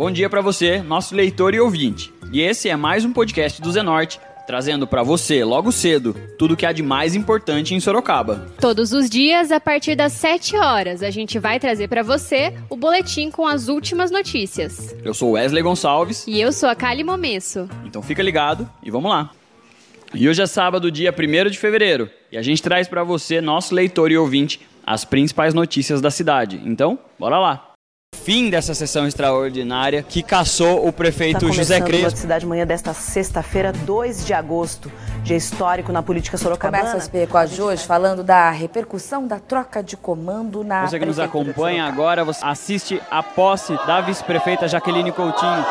Bom dia para você, nosso leitor e ouvinte. E esse é mais um podcast do Zenorte, trazendo para você, logo cedo, tudo que há de mais importante em Sorocaba. Todos os dias, a partir das 7 horas, a gente vai trazer para você o boletim com as últimas notícias. Eu sou Wesley Gonçalves. E eu sou a Kali Momesso. Então fica ligado e vamos lá. E hoje é sábado, dia 1 de fevereiro, e a gente traz para você, nosso leitor e ouvinte, as principais notícias da cidade. Então, bora lá! Fim dessa sessão extraordinária que caçou o prefeito tá José Crespo. cidade manhã desta sexta-feira, 2 de agosto, dia histórico na política sorocabana. Começa as PECO de hoje falando da repercussão da troca de comando na Você que nos acompanha agora, você assiste a posse da vice-prefeita Jaqueline Coutinho.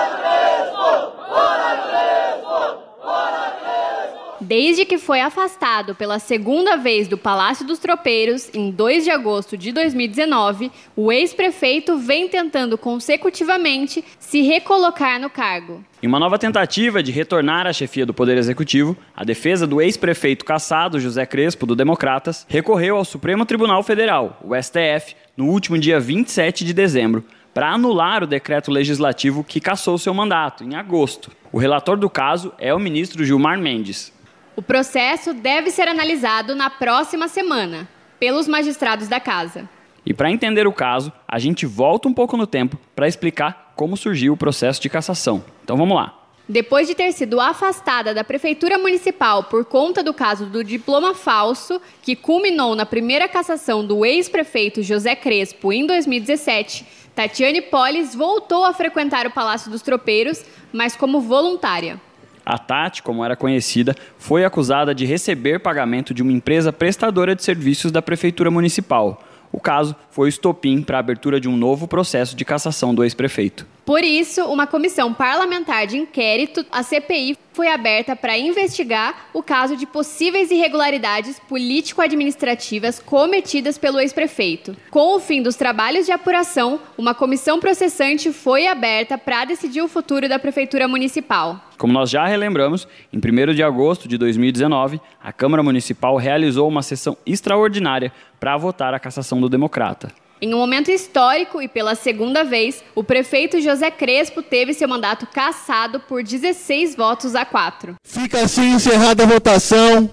Desde que foi afastado pela segunda vez do Palácio dos Tropeiros, em 2 de agosto de 2019, o ex-prefeito vem tentando consecutivamente se recolocar no cargo. Em uma nova tentativa de retornar à chefia do Poder Executivo, a defesa do ex-prefeito caçado José Crespo, do Democratas, recorreu ao Supremo Tribunal Federal, o STF, no último dia 27 de dezembro, para anular o decreto legislativo que cassou seu mandato, em agosto. O relator do caso é o ministro Gilmar Mendes. O processo deve ser analisado na próxima semana pelos magistrados da casa. E para entender o caso, a gente volta um pouco no tempo para explicar como surgiu o processo de cassação. Então vamos lá. Depois de ter sido afastada da prefeitura municipal por conta do caso do diploma falso, que culminou na primeira cassação do ex-prefeito José Crespo em 2017, Tatiane Polis voltou a frequentar o Palácio dos Tropeiros, mas como voluntária. A Tati, como era conhecida, foi acusada de receber pagamento de uma empresa prestadora de serviços da Prefeitura Municipal. O caso foi o estopim para a abertura de um novo processo de cassação do ex-prefeito. Por isso, uma comissão parlamentar de inquérito, a CPI, foi aberta para investigar o caso de possíveis irregularidades político-administrativas cometidas pelo ex-prefeito. Com o fim dos trabalhos de apuração, uma comissão processante foi aberta para decidir o futuro da Prefeitura Municipal. Como nós já relembramos, em 1 de agosto de 2019, a Câmara Municipal realizou uma sessão extraordinária para votar a cassação do democrata. Em um momento histórico e pela segunda vez, o prefeito José Crespo teve seu mandato cassado por 16 votos a 4. Fica assim encerrada a votação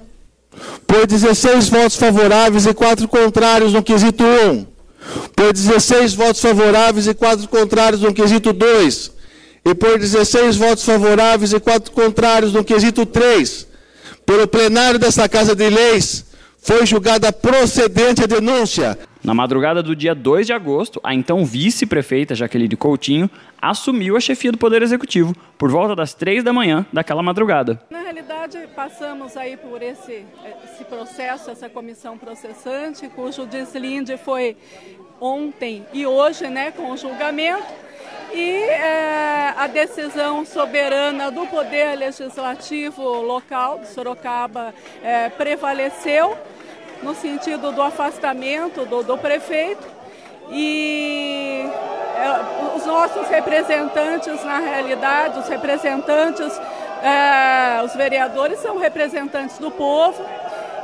por 16 votos favoráveis e 4 contrários no quesito 1. Por 16 votos favoráveis e 4 contrários no quesito 2. E por 16 votos favoráveis e 4 contrários no quesito 3. Pelo plenário desta Casa de Leis, foi julgada procedente a denúncia. Na madrugada do dia 2 de agosto, a então vice-prefeita Jaqueline Coutinho assumiu a chefia do Poder Executivo por volta das três da manhã daquela madrugada. Na realidade, passamos aí por esse, esse processo, essa comissão processante, cujo deslinde foi ontem e hoje, né, com o julgamento. E é, a decisão soberana do Poder Legislativo local de Sorocaba é, prevaleceu no sentido do afastamento do, do prefeito e é, os nossos representantes, na realidade, os representantes, é, os vereadores são representantes do povo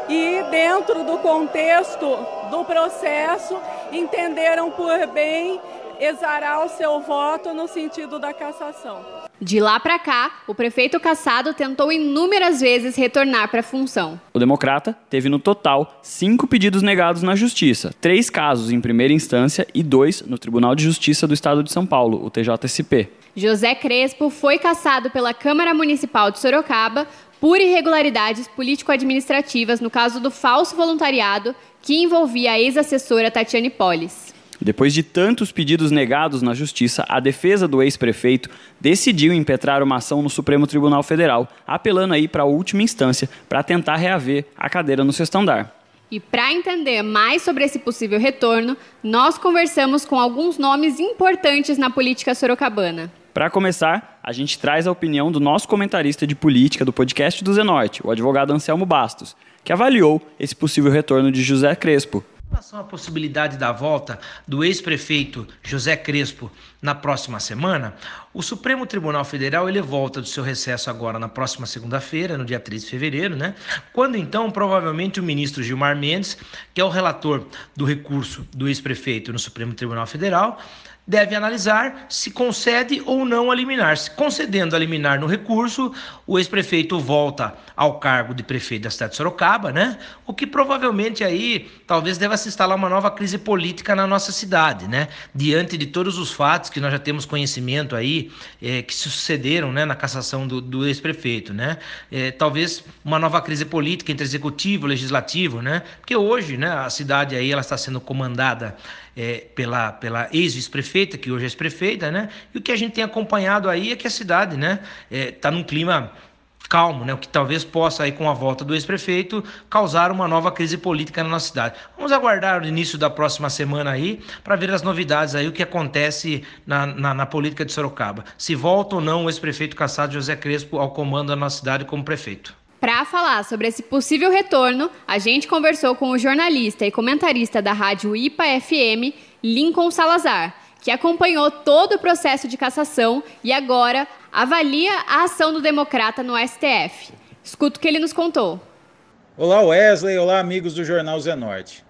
e dentro do contexto do processo entenderam por bem exarar o seu voto no sentido da cassação. De lá para cá, o prefeito Cassado tentou inúmeras vezes retornar para a função. O democrata teve no total cinco pedidos negados na Justiça, três casos em primeira instância e dois no Tribunal de Justiça do Estado de São Paulo, o TJSP. José Crespo foi cassado pela Câmara Municipal de Sorocaba por irregularidades político-administrativas no caso do falso voluntariado que envolvia a ex-assessora Tatiane Polis. Depois de tantos pedidos negados na Justiça, a defesa do ex-prefeito decidiu impetrar uma ação no Supremo Tribunal Federal, apelando aí para a última instância para tentar reaver a cadeira no sexto andar. E para entender mais sobre esse possível retorno, nós conversamos com alguns nomes importantes na política sorocabana. Para começar, a gente traz a opinião do nosso comentarista de política do podcast do Zenorte, o advogado Anselmo Bastos, que avaliou esse possível retorno de José Crespo, relação à possibilidade da volta do ex-prefeito José Crespo na próxima semana, o Supremo Tribunal Federal ele volta do seu recesso agora na próxima segunda-feira, no dia 3 de fevereiro, né? Quando então, provavelmente, o ministro Gilmar Mendes, que é o relator do recurso do ex-prefeito no Supremo Tribunal Federal, deve analisar se concede ou não a liminar. Se concedendo a liminar no recurso, o ex-prefeito volta ao cargo de prefeito da cidade de Sorocaba, né? O que provavelmente aí talvez deva se instalar uma nova crise política na nossa cidade, né? Diante de todos os fatos que nós já temos conhecimento aí, é, que sucederam né, na cassação do, do ex-prefeito, né? É, talvez uma nova crise política entre executivo e legislativo, né? Porque hoje, né, a cidade aí ela está sendo comandada é, pela, pela ex-vice-prefeita, que hoje é ex-prefeita, né? E o que a gente tem acompanhado aí é que a cidade, né, está é, num clima calmo, né? O que talvez possa aí com a volta do ex-prefeito causar uma nova crise política na nossa cidade. Vamos aguardar o início da próxima semana aí para ver as novidades aí o que acontece na, na, na, política de Sorocaba. Se volta ou não o ex-prefeito Cassado José Crespo ao comando da nossa cidade como prefeito. Para falar sobre esse possível retorno, a gente conversou com o jornalista e comentarista da rádio IPA FM, Lincoln Salazar, que acompanhou todo o processo de cassação e agora avalia a ação do democrata no STF. Escuta o que ele nos contou. Olá, Wesley. Olá, amigos do Jornal Zenorte.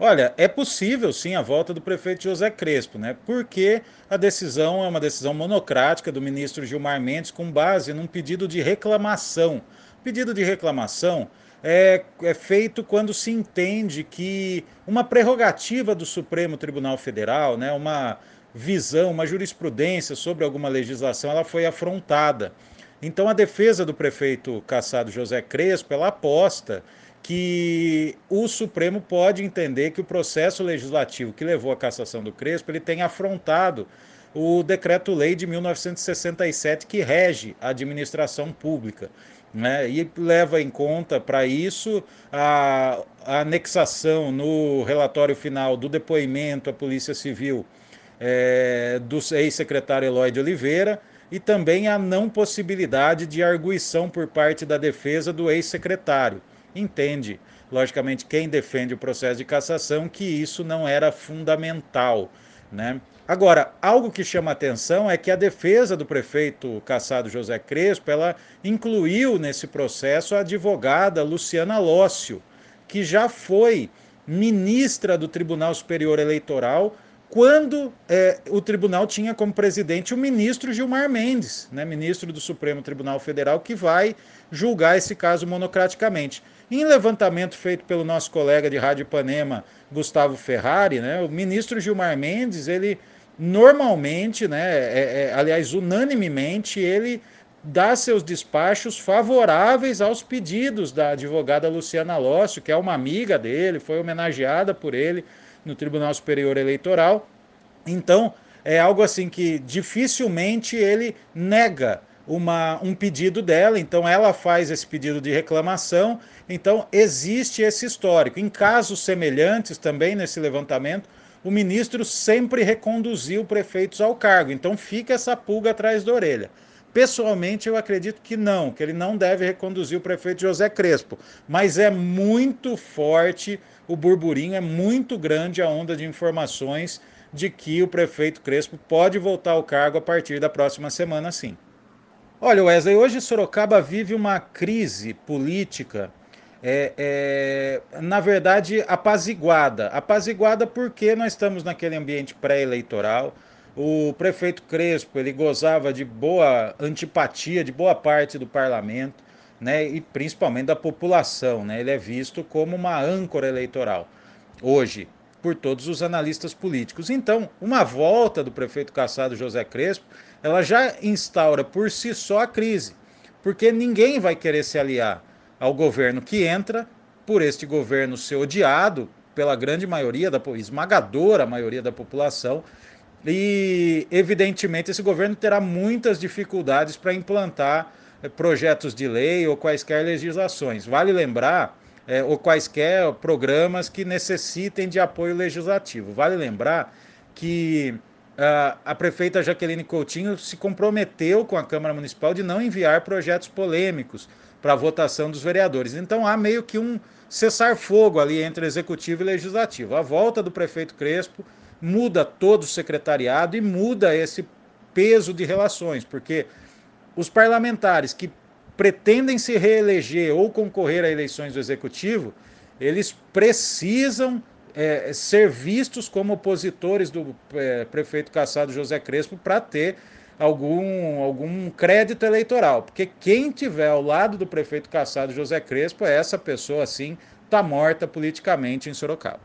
Olha, é possível sim a volta do prefeito José Crespo, né? Porque a decisão é uma decisão monocrática do ministro Gilmar Mendes com base num pedido de reclamação Pedido de reclamação é, é, feito quando se entende que uma prerrogativa do Supremo Tribunal Federal, né, uma visão, uma jurisprudência sobre alguma legislação, ela foi afrontada. Então a defesa do prefeito Cassado José Crespo, ela aposta que o Supremo pode entender que o processo legislativo que levou à cassação do Crespo, ele tem afrontado o decreto-lei de 1967 que rege a administração pública né? e leva em conta para isso a, a, anexação no relatório final do depoimento à Polícia Civil é, do ex-secretário Eloy de Oliveira e também a não possibilidade de arguição por parte da defesa do ex-secretário. Entende, logicamente, quem defende o processo de cassação que isso não era fundamental. Né? Agora, algo que chama atenção é que a defesa do prefeito Cassado José Crespo, ela incluiu nesse processo a advogada Luciana Lócio, que já foi ministra do Tribunal Superior Eleitoral quando é, o tribunal tinha como presidente o ministro Gilmar Mendes, né, ministro do Supremo Tribunal Federal, que vai julgar esse caso monocraticamente. Em levantamento feito pelo nosso colega de Rádio Ipanema, Gustavo Ferrari, né, o ministro Gilmar Mendes, ele normalmente, né, é, é, aliás, unanimemente, ele dá seus despachos favoráveis aos pedidos da advogada Luciana Lócio, que é uma amiga dele, foi homenageada por ele no Tribunal Superior Eleitoral. Então, é algo assim que dificilmente ele nega uma, um pedido dela, então ela faz esse pedido de reclamação, então existe esse histórico. Em casos semelhantes também nesse levantamento, o ministro sempre reconduziu prefeitos ao cargo, então fica essa pulga atrás da orelha. Pessoalmente, eu acredito que não, que ele não deve reconduzir o prefeito José Crespo, mas é muito forte o burburinho, é muito grande a onda de informações de que o prefeito Crespo pode voltar ao cargo a partir da próxima semana, sim. Olha, Wesley, hoje Sorocaba vive uma crise política, é, é, na verdade, apaziguada. Apaziguada porque nós estamos naquele ambiente pré-eleitoral. O prefeito Crespo ele gozava de boa antipatia de boa parte do parlamento, né, e principalmente da população. Né? Ele é visto como uma âncora eleitoral hoje por todos os analistas políticos. Então, uma volta do prefeito Cassado José Crespo ela já instaura por si só a crise, porque ninguém vai querer se aliar ao governo que entra, por este governo ser odiado pela grande maioria da esmagadora maioria da população, e evidentemente esse governo terá muitas dificuldades para implantar eh, projetos de lei ou quaisquer legislações. Vale lembrar é, ou quaisquer programas que necessitem de apoio legislativo. Vale lembrar que Uh, a prefeita Jaqueline Coutinho se comprometeu com a Câmara Municipal de não enviar projetos polêmicos para votação dos vereadores. Então há meio que um cessar-fogo ali entre executivo e legislativo. A volta do prefeito Crespo muda todo o secretariado e muda esse peso de relações, porque os parlamentares que pretendem se reeleger ou concorrer a eleições do executivo, eles precisam é, ser vistos como opositores do é, prefeito caçado José Crespo para ter algum, algum crédito eleitoral. Porque quem tiver ao lado do prefeito caçado José Crespo, é essa pessoa, assim, está morta politicamente em Sorocaba.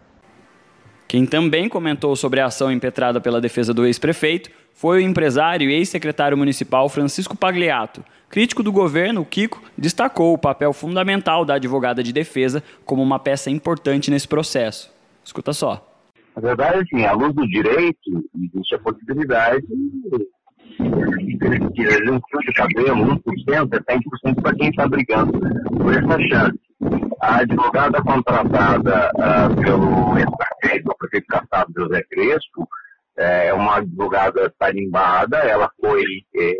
Quem também comentou sobre a ação impetrada pela defesa do ex-prefeito foi o empresário e ex-secretário municipal Francisco Pagliato. Crítico do governo, o Kiko destacou o papel fundamental da advogada de defesa como uma peça importante nesse processo. Escuta só. Na verdade, assim, à luz do direito, existe a possibilidade de um fio de cabelo, 1%, é 100% para quem está brigando por essa chance. A advogada contratada uh, pelo ex-prefeito, o prefeito Cassado José Crespo, é uma advogada tarimbada, ela foi é,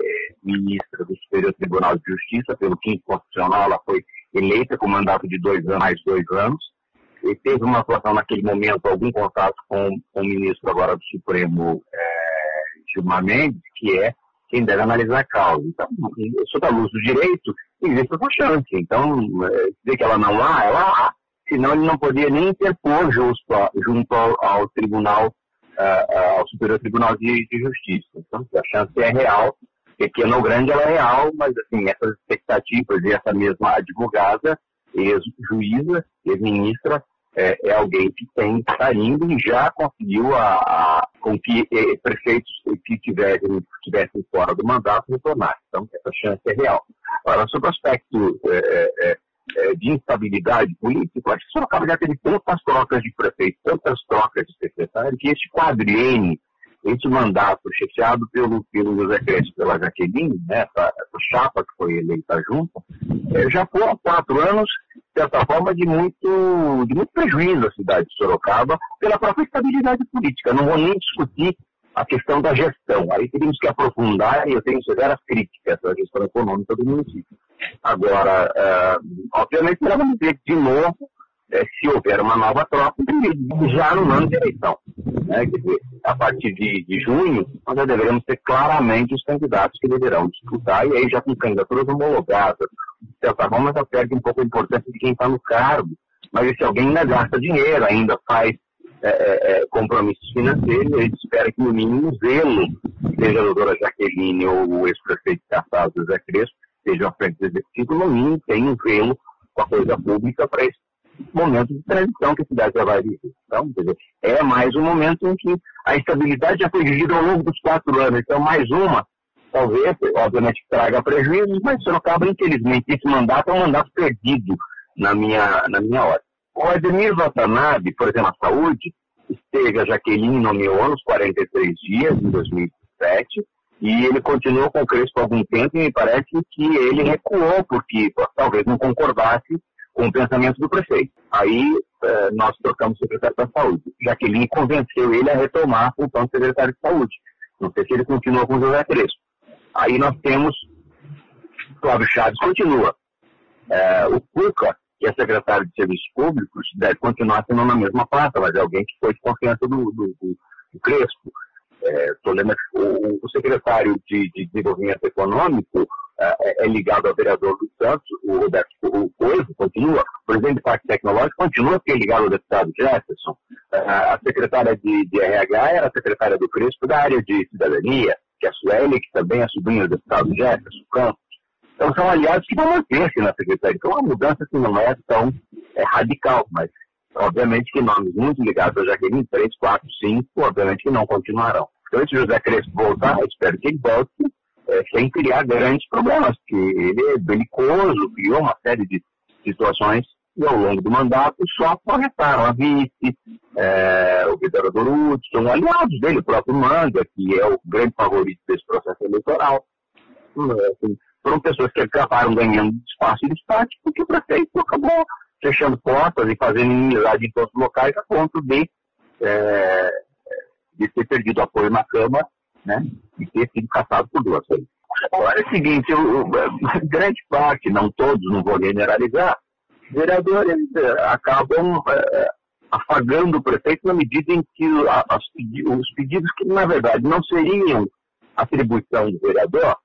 ministra do Superior Tribunal de Justiça pelo quinto constitucional, ela foi eleita com mandato de dois anos, mais dois anos, e teve uma atuação naquele momento, algum contato com, com o ministro agora do Supremo, é, Gilmar Mendes, que é quem deve analisar a causa. Então, sob a luz do direito, existe essa chance. Então, é, dizer que ela não há, ela há. Senão ele não poderia nem interpor justo, junto ao, ao Tribunal uh, ao Superior Tribunal de, de, Justiça. Então, a chance é real, pequena ou grande, ela é real, mas assim, essas expectativas e essa mesma advogada, ex-juíza, ex-ministra, é, é, alguém que tem está indo e já conseguiu a, a com que eh, prefeitos que tivessem, tivessem fora do mandato retornassem. Então, essa chance é real. Agora, sobre o aspecto é, é, de instabilidade política, acho que Sorocaba já teve tantas trocas de prefeito, tantas trocas de secretário, que este quadriênio, esse mandato chefiado pelo, pelo José Crespo pela Jaqueline, né, essa, essa chapa que foi eleita junto, é, já foram quatro anos, de certa forma, de muito, de muito prejuízo à cidade de Sorocaba pela própria estabilidade política. Não vou nem discutir a questão da gestão. Aí teríamos que aprofundar e eu tenho severas críticas à gestão econômica do município. Agora, uh, obviamente, vamos ver de novo é, se houver uma nova troca, já no ano de eleição. Né? Quer dizer, a partir de, de, junho, nós já deveremos ter claramente os candidatos que deverão disputar, e aí já com candidaturas homologadas. De certa forma, já perde um pouco a importância de quem está no cargo. Mas se alguém ainda gasta dinheiro, ainda faz é, é, é, compromissos financeiros, a gente espera que no mínimo o zelo, seja a doutora Jaqueline ou o ex-prefeito Cartaz José Crespo, seja a frente executiva, no mínimo tem um zelo com a coisa pública para esse momento de transição que a cidade já vai viver. Então, dizer, é mais um momento em que a estabilidade já foi vivida ao longo dos quatro anos. Então, mais uma, talvez, obviamente, traga prejuízos, mas Sorocaba, infelizmente, esse mandato é um mandato perdido na minha, na minha hora. O Ademir Watanabe, por exemplo, a saúde, esteve a Jaqueline nomeou nos 43 dias, em 2007, e ele continuou com o Crespo algum tempo e me parece que ele recuou, porque talvez não concordasse com o pensamento do prefeito. Aí eh, nós trocamos o secretário da saúde. Jaqueline convenceu ele a retomar função de secretário de saúde. Não sei se ele continua com o José Crespo. Aí nós temos Flávio Chaves continua. Eh, o Cuca que é secretário de Serviços Públicos, deve continuar sendo na mesma pasta, mas é alguém que foi de confiança do, do, do, do Crespo. É, o, o, secretário de, de Desenvolvimento Econômico é, é, ligado ao vereador do Santos, o Roberto o Coelho, continua, o presidente do Parque Tecnológico continua ser ligado ao deputado Jefferson. É, a secretária de, de, RH era a secretária do Crespo da área de cidadania, que é a Sueli, que também é sobrinha do deputado Jefferson Campos. Então, são aliados que vão manter-se na secretaria. Então, é uma mudança que não é tão é, radical, mas, obviamente, que nomes muito ligados a Jaqueline, 3, 4, 5, obviamente que não continuarão. Então, se José Crespo voltar, eu espero que ele volte é, sem criar grandes problemas, porque ele é belicoso, criou uma série de situações e ao longo do mandato só corretaram a vice, é, o vereador Hudson, aliados dele, o próprio Manga, que é o grande favorito desse processo eleitoral. Assim, foram pessoas que acabaram ganhando espaço e destaque, porque o prefeito acabou fechando portas e fazendo inimizade em todos os locais a ponto de, é, de ter perdido apoio na Câmara né, e ter sido caçado por duas vezes. Agora é o seguinte, eu, grande parte, não todos, não vou generalizar, vereadores é, acabam é, afagando o prefeito na medida em que as, os pedidos que, na verdade, não seriam atribuição do vereador,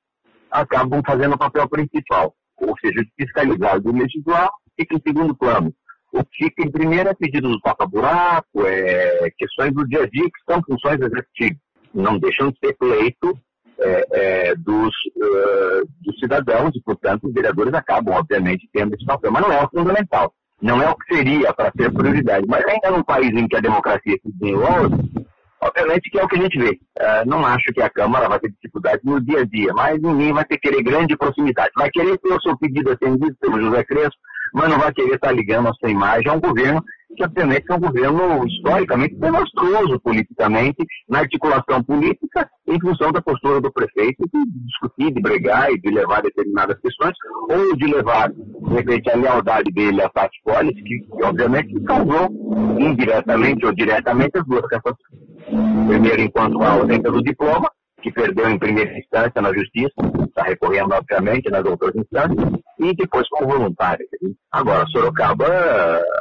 acabam fazendo o papel principal, ou seja, de fiscalizar, de legislar, fica em segundo plano. O que fica em primeiro é pedido do toca-buraco, é questões do dia a dia que são funções executivas. Não deixam de ser pleito é, é, dos, uh, dos cidadãos e, portanto, os vereadores acabam, obviamente, tendo esse papel. Mas não é o fundamental. Não é o que seria para ser prioridade. Mas ainda num país em que a democracia se desenvolve, obviamente que é o que a gente vê. Uh, não acho que a Câmara vai ter dificuldade no dia a dia, mas ninguém vai ter querer grande proximidade. Vai querer ter o seu pedido atendido pelo José Crespo, mas não vai querer estar ligando a sua imagem a um governo que, obviamente, é um governo historicamente desastroso politicamente, na articulação política, em função da postura do prefeito de discutir, de bregar e de levar determinadas questões, ou de levar, de repente, a lealdade dele a Tati Collins, que, que, obviamente, causou, indiretamente ou diretamente, as duas cassações. Primeiro, enquanto a ausência do diploma, que perdeu em primeira instância na justiça, está recorrendo, obviamente, nas outras instâncias, e depois como voluntário. Agora, Sorocaba,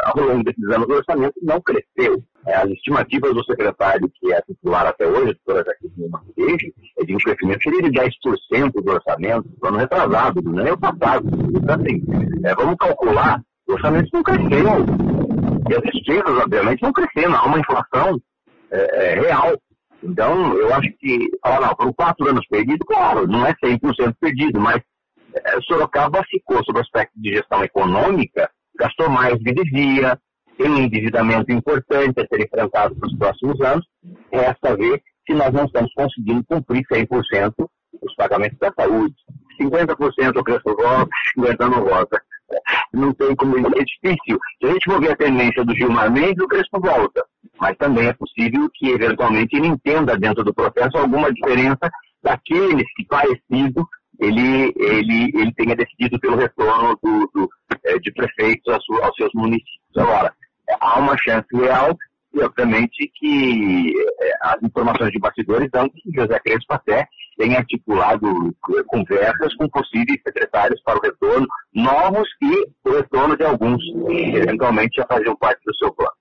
ao longo desses anos, o orçamento não cresceu. É, as estimativas do secretário, que é titular até hoje, doutora Jaqueline Marquês, é de um crescimento de 10% do orçamento, no ano retrasado, do ano passado. Então, assim, é, vamos calcular, o orçamento não cresceu. E as despesas, obviamente, não cresceram. Há uma inflação é, é, real. Então, eu acho que, falar, não, foram quatro anos perdidos, claro, não é 100% perdido, mas é, Sorocaba ficou, sob o aspecto de gestão econômica, gastou mais do que devia, tem um endividamento importante a ser enfrentado para os próximos anos, resta ver se nós não estamos conseguindo cumprir 100% os pagamentos da saúde. 50% o Crespo volta, 50% não volta. Não tem como, é difícil. Se a gente for ver a tendência do Gilmar Mendes, o Crespo volta mas também é possível que, eventualmente, ele entenda dentro do processo alguma diferença daqueles que, parecido, ele, ele, ele tenha decidido pelo retorno do, do é, de prefeitos aos, aos, seus municípios. Agora, há uma chance real e, obviamente, que é, as informações de bastidores dão que José Crespo até tem articulado é, conversas com possíveis secretários para o retorno, novos e o retorno de alguns, que eventualmente já faziam parte do seu plano.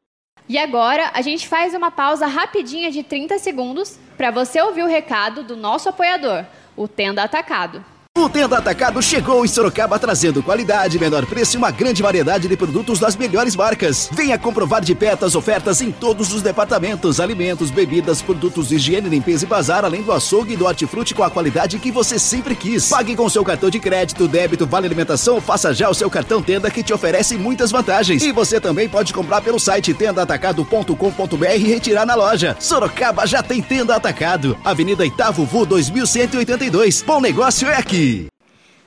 E agora a gente faz uma pausa rapidinha de 30 segundos para você ouvir o recado do nosso apoiador, o Tenda Atacado. O Tenda Atacado chegou em Sorocaba trazendo qualidade, menor preço e uma grande variedade de produtos das melhores marcas. Venha comprovar de perto as ofertas em todos os departamentos: alimentos, bebidas, produtos de higiene, limpeza e bazar, além do açougue e do hortifruti com a qualidade que você sempre quis. Pague com seu cartão de crédito, débito, vale alimentação, faça já o seu cartão Tenda que te oferece muitas vantagens. E você também pode comprar pelo site tendaatacado.com.br e retirar na loja. Sorocaba já tem Tenda Atacado. Avenida Itavo Vu 2182. Bom negócio é aqui.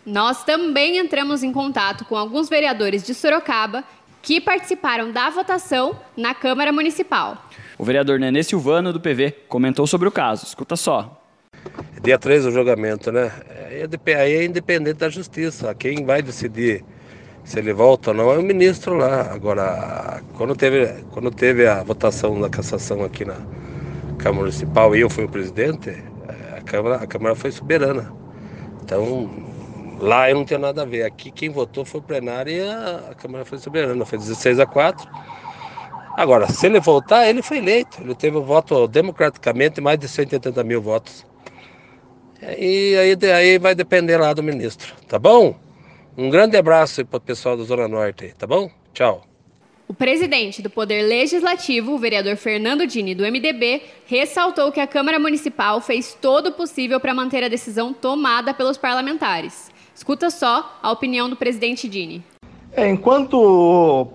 Nós também entramos em contato com alguns vereadores de Sorocaba que participaram da votação na Câmara Municipal. O vereador Nenê Silvano, do PV, comentou sobre o caso. Escuta só. Dia 3 o julgamento, né? Aí é independente da justiça. Quem vai decidir se ele volta ou não é o ministro lá. Agora, quando teve, quando teve a votação da cassação aqui na Câmara Municipal e eu fui o presidente, é, a Câmara, a Câmara foi soberana. Então, lá eu não tenho nada a ver. Aqui quem votou foi o plenário e a, a Câmara foi soberana, foi 16 a 4. Agora, se ele voltar, ele foi eleito. Ele teve o voto democraticamente, mais de 180 mil votos. E aí, aí vai depender lá do ministro, tá bom? Um grande abraço para o pessoal da Zona Norte, tá bom? Tchau. O presidente do Poder Legislativo, o vereador Fernando Dini, do MDB, ressaltou que a Câmara Municipal fez todo o possível para manter a decisão tomada pelos parlamentares. Escuta só a opinião do presidente Dini. É, enquanto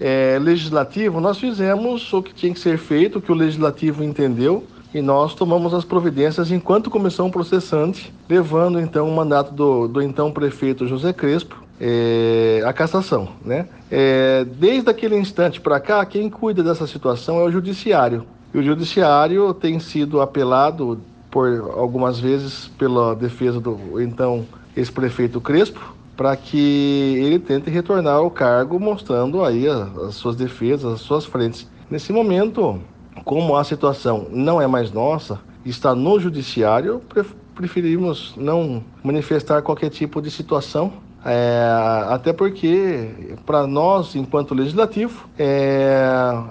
é, legislativo, nós fizemos o que tinha que ser feito, o que o legislativo entendeu, e nós tomamos as providências enquanto comissão processante, levando então o mandato do, do então prefeito José Crespo é, a cassação. Né? É, desde aquele instante para cá, quem cuida dessa situação é o judiciário. E o judiciário tem sido apelado por algumas vezes pela defesa do então ex-prefeito Crespo para que ele tente retornar ao cargo, mostrando aí as suas defesas, as suas frentes. Nesse momento, como a situação não é mais nossa, está no judiciário, preferimos não manifestar qualquer tipo de situação é, até porque, para nós, enquanto legislativo, é,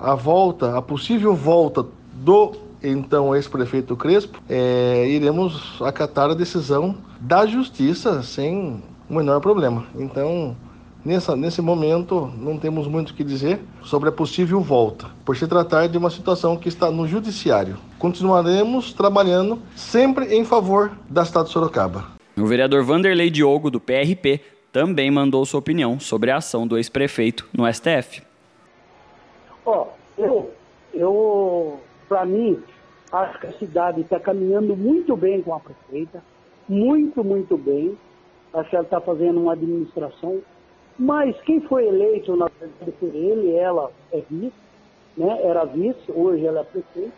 a volta, a possível volta do então ex-prefeito Crespo, é, iremos acatar a decisão da justiça sem o menor problema. Então, Nessa, nesse momento, não temos muito o que dizer sobre a possível volta, por se tratar de uma situação que está no judiciário. Continuaremos trabalhando sempre em favor da cidade de Sorocaba. O vereador Vanderlei Diogo, do PRP, também mandou sua opinião sobre a ação do ex-prefeito no STF. Ó, oh, eu, eu para mim, acho que a cidade está caminhando muito bem com a prefeita, muito, muito bem. Acho que ela está fazendo uma administração mas quem foi eleito, na verdade, por ele, ela é vice, né? era vice, hoje ela é prefeita.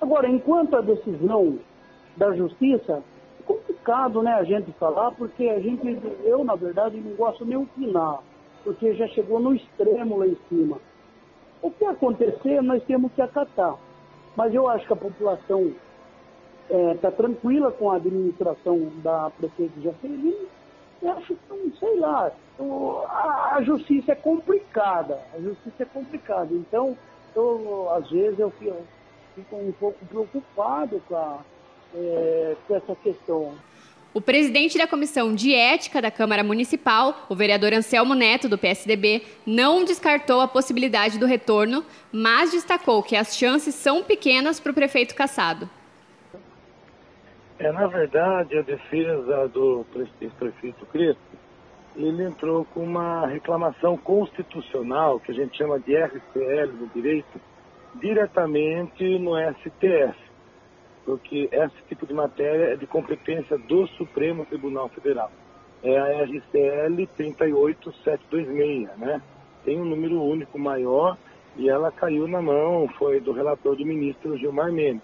Agora, enquanto a decisão da justiça, complicado né, a gente falar, porque a gente, eu, na verdade, não gosto nem opinar, porque já chegou no extremo lá em cima. O que acontecer, nós temos que acatar. Mas eu acho que a população está é, tá tranquila com a administração da prefeita Jacelino, eu acho que, sei lá, a, a, justiça é complicada, a justiça é complicada. Então, eu, às vezes eu fico, fico um pouco preocupado com, a, é, com essa questão. O presidente da Comissão de Ética da Câmara Municipal, o vereador Anselmo Neto, do PSDB, não descartou a possibilidade do retorno, mas destacou que as chances são pequenas para o prefeito Cassado. É, na verdade, a defesa do prefeito Crespo, ele entrou com uma reclamação constitucional, que a gente chama de RCL no direito, diretamente no STF, porque esse tipo de matéria é de competência do Supremo Tribunal Federal. É a RCL 38726, né? Tem um número único maior e ela caiu na mão, foi do relator do ministro Gilmar Mendes.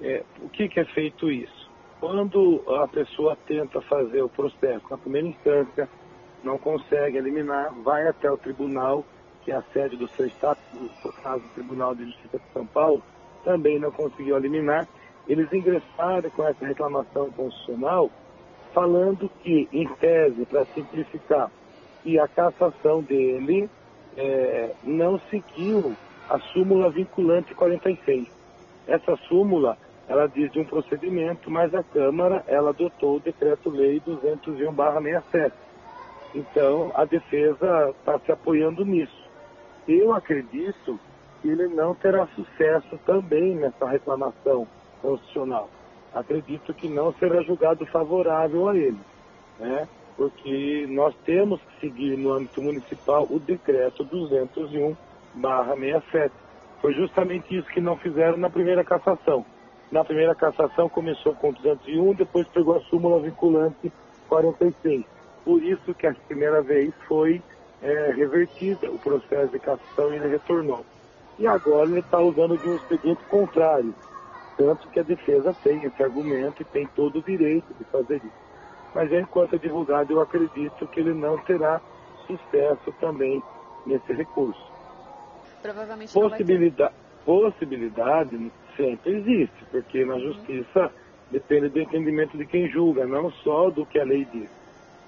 É, o que, que é feito isso? Quando a pessoa tenta fazer o processo na primeira instância, não consegue eliminar, vai até o tribunal, que é a sede do seu estado, no caso do Tribunal de Justiça de São Paulo, também não conseguiu eliminar. Eles ingressaram com essa reclamação constitucional, falando que, em tese, para simplificar, que a cassação dele é, não seguiu a súmula vinculante 46. Essa súmula ela diz de um procedimento, mas a Câmara ela adotou o decreto-lei 201/67. Então a defesa está se apoiando nisso. Eu acredito que ele não terá sucesso também nessa reclamação constitucional./Acredito que não será julgado favorável a ele, né? Porque nós temos que seguir no âmbito municipal o decreto 201/67. Foi justamente isso que não fizeram na primeira cassação. Na primeira cassação começou com 201, depois pegou a súmula vinculante 46. Por isso que a primeira vez foi é, revertida o processo de cassação e ele retornou. E agora ele está usando de um expediente contrário. Tanto que a defesa tem esse argumento e tem todo o direito de fazer isso. Mas enquanto advogado, eu acredito que ele não terá sucesso também nesse recurso. Provavelmente Possibilidade, possibilidade sempre existe, porque na justiça depende do entendimento de quem julga, não só do que a lei diz.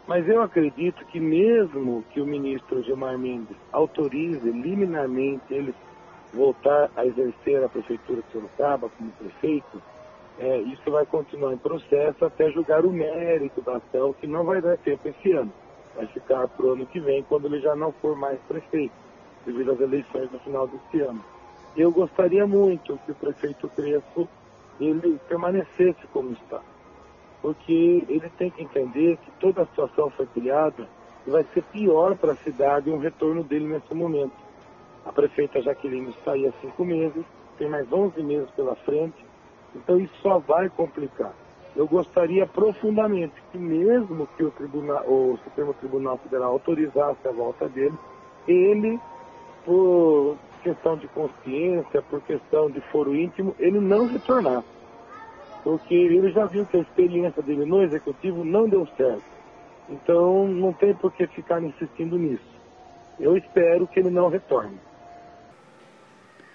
Mas eu acredito que mesmo que o ministro Gilmar Mendes autorize liminarmente ele voltar a exercer a prefeitura de Sorocaba como prefeito, é, isso vai continuar em processo até julgar o mérito da ação, que não vai dar tempo esse ano. Vai ficar para o ano que vem, quando ele já não for mais prefeito, devido às eleições no final deste ano. Eu gostaria muito que o prefeito Crespo ele permanecesse como está, porque ele tem que entender que toda a situação foi criada e vai ser pior para a cidade um retorno dele nesse momento. A prefeita Jaqueline está aí há cinco meses, tem mais 11 meses pela frente, então isso só vai complicar. Eu gostaria profundamente que mesmo que o, tribunal, o Supremo Tribunal Federal autorizasse a volta dele, ele, por questão de consciência, por questão de foro íntimo, ele não retornar. Porque ele já viu que a experiência dele no executivo não deu certo. Então não tem por que ficar insistindo nisso. Eu espero que ele não retorne.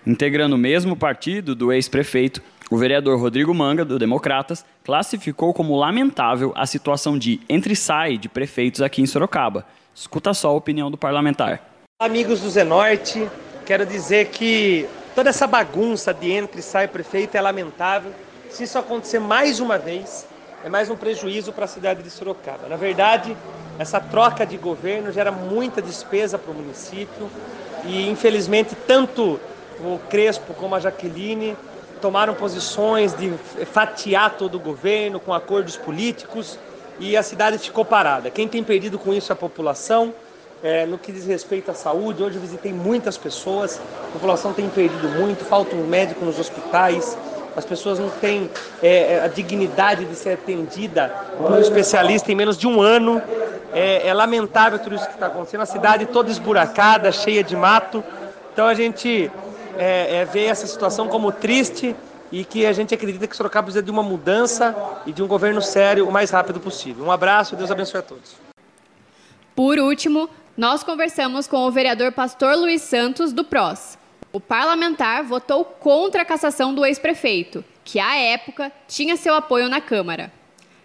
Integrando o mesmo partido do ex-prefeito, o vereador Rodrigo Manga, do Democratas, classificou como lamentável a situação de entre-sai de prefeitos aqui em Sorocaba. Escuta só a opinião do parlamentar. Amigos do Zenorte, Quero dizer que toda essa bagunça de entre e sai prefeito é lamentável. Se isso acontecer mais uma vez, é mais um prejuízo para a cidade de Sorocaba. Na verdade, essa troca de governo gera muita despesa para o município e, infelizmente, tanto o Crespo como a Jaqueline tomaram posições de fatiar todo o governo com acordos políticos e a cidade ficou parada. Quem tem perdido com isso é a população. É, no que diz respeito à saúde, hoje eu visitei muitas pessoas, a população tem perdido muito, falta um médico nos hospitais, as pessoas não têm é, é a dignidade de ser atendida por um especialista em menos de um ano. É, é lamentável tudo isso que está acontecendo, a cidade toda esburacada, cheia de mato. Então a gente é, é, vê essa situação como triste e que a gente acredita que Sorocaba precisa de uma mudança e de um governo sério o mais rápido possível. Um abraço, Deus abençoe a todos. Por último, nós conversamos com o vereador Pastor Luiz Santos, do PROS. O parlamentar votou contra a cassação do ex-prefeito, que à época tinha seu apoio na Câmara.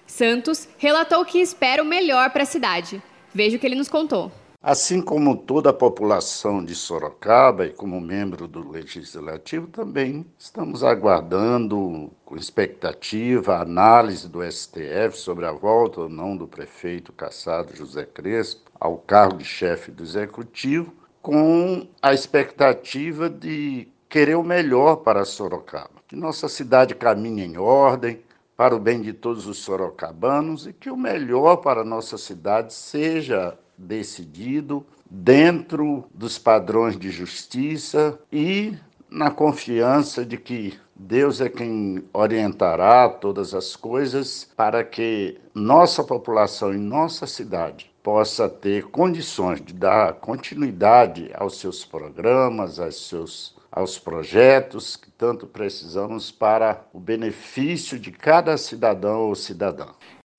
Santos relatou que espera o melhor para a cidade. Veja o que ele nos contou. Assim como toda a população de Sorocaba e como membro do Legislativo, também estamos aguardando com expectativa a análise do STF sobre a volta ou não do prefeito caçado José Crespo ao cargo de chefe do Executivo, com a expectativa de querer o melhor para Sorocaba, que nossa cidade caminhe em ordem, para o bem de todos os sorocabanos e que o melhor para a nossa cidade seja decidido dentro dos padrões de justiça e na confiança de que Deus é quem orientará todas as coisas para que nossa população e nossa cidade possa ter condições de dar continuidade aos seus programas, aos seus aos projetos que tanto precisamos para o benefício de cada cidadão ou cidadã.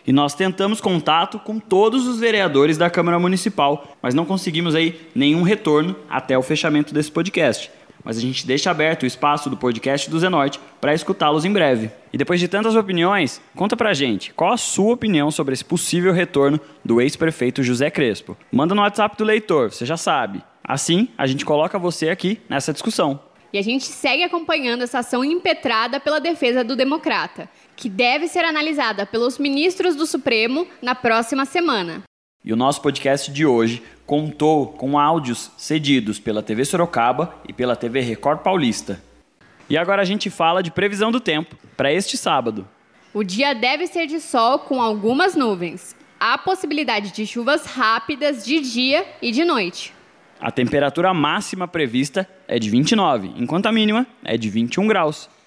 E nós tentamos contato com todos os vereadores da Câmara Municipal, mas não conseguimos aí nenhum retorno até o fechamento desse podcast. Mas a gente deixa aberto o espaço do podcast do Zenorte para escutá-los em breve. E depois de tantas opiniões, conta pra gente qual a sua opinião sobre esse possível retorno do ex-prefeito José Crespo. Manda no WhatsApp do leitor, você já sabe. Assim, a gente coloca você aqui nessa discussão. E a gente segue acompanhando essa ação impetrada pela defesa do democrata, que deve ser analisada pelos ministros do Supremo na próxima semana. E o nosso podcast de hoje contou com áudios cedidos pela TV Sorocaba e pela TV Record Paulista. E agora a gente fala de previsão do tempo para este sábado. O dia deve ser de sol com algumas nuvens. Há possibilidade de chuvas rápidas de dia e de noite. A temperatura máxima prevista é de 29, enquanto a mínima é de 21 graus.